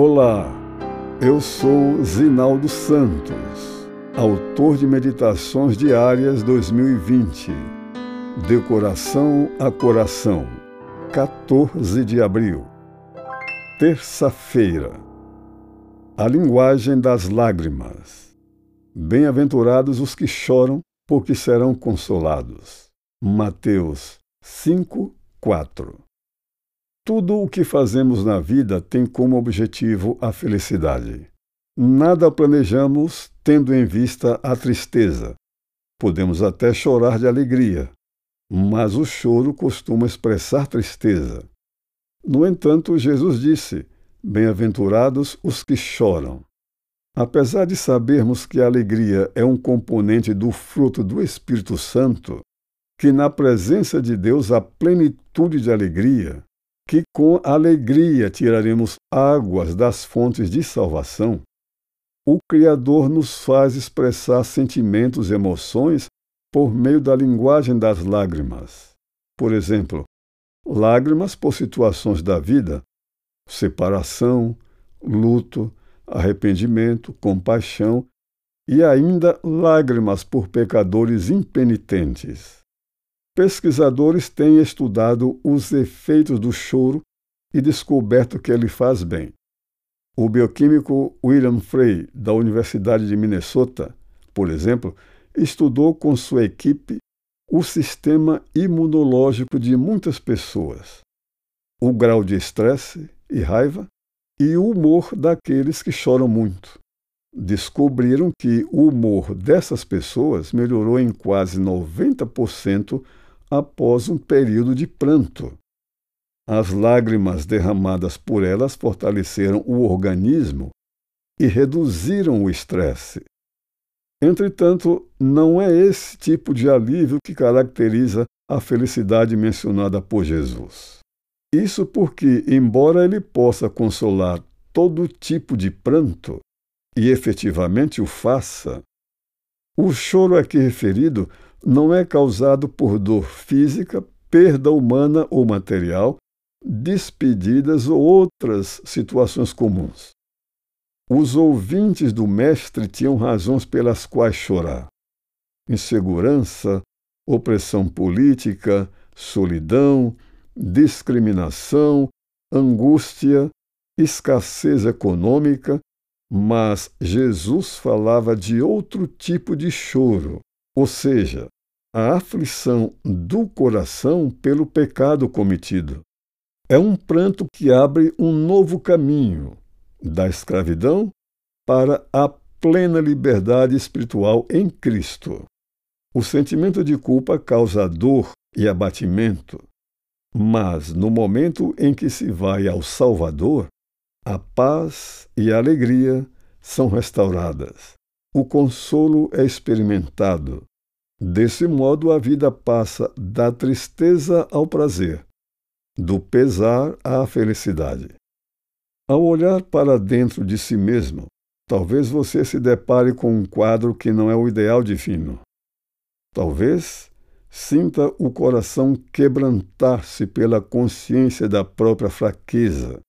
Olá, eu sou Zinaldo Santos, autor de Meditações Diárias 2020, Decoração a Coração, 14 de abril, terça-feira. A linguagem das lágrimas. Bem-aventurados os que choram, porque serão consolados. Mateus 5, 4 tudo o que fazemos na vida tem como objetivo a felicidade. Nada planejamos tendo em vista a tristeza. Podemos até chorar de alegria, mas o choro costuma expressar tristeza. No entanto, Jesus disse: Bem-aventurados os que choram. Apesar de sabermos que a alegria é um componente do fruto do Espírito Santo, que na presença de Deus há plenitude de alegria, que com alegria tiraremos águas das fontes de salvação, o Criador nos faz expressar sentimentos e emoções por meio da linguagem das lágrimas. Por exemplo, lágrimas por situações da vida, separação, luto, arrependimento, compaixão e ainda lágrimas por pecadores impenitentes. Pesquisadores têm estudado os efeitos do choro e descoberto que ele faz bem. O bioquímico William Frey, da Universidade de Minnesota, por exemplo, estudou com sua equipe o sistema imunológico de muitas pessoas, o grau de estresse e raiva e o humor daqueles que choram muito. Descobriram que o humor dessas pessoas melhorou em quase 90% após um período de pranto. As lágrimas derramadas por elas fortaleceram o organismo e reduziram o estresse. Entretanto, não é esse tipo de alívio que caracteriza a felicidade mencionada por Jesus. Isso porque, embora ele possa consolar todo tipo de pranto, e efetivamente o faça, o choro aqui referido não é causado por dor física, perda humana ou material, despedidas ou outras situações comuns. Os ouvintes do Mestre tinham razões pelas quais chorar: insegurança, opressão política, solidão, discriminação, angústia, escassez econômica, mas Jesus falava de outro tipo de choro, ou seja, a aflição do coração pelo pecado cometido. É um pranto que abre um novo caminho da escravidão para a plena liberdade espiritual em Cristo. O sentimento de culpa causa dor e abatimento, mas no momento em que se vai ao Salvador, a paz e a alegria são restauradas. O consolo é experimentado, Desse modo, a vida passa da tristeza ao prazer, do pesar à felicidade. Ao olhar para dentro de si mesmo, talvez você se depare com um quadro que não é o ideal divino. Talvez sinta o coração quebrantar-se pela consciência da própria fraqueza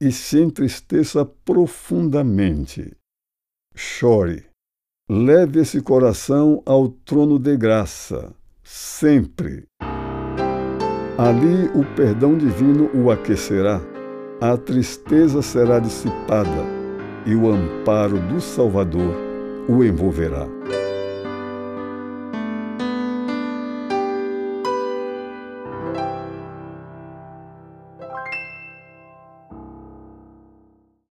e se entristeça profundamente. Chore Leve esse coração ao trono de graça, sempre. Ali o perdão divino o aquecerá, a tristeza será dissipada e o amparo do Salvador o envolverá.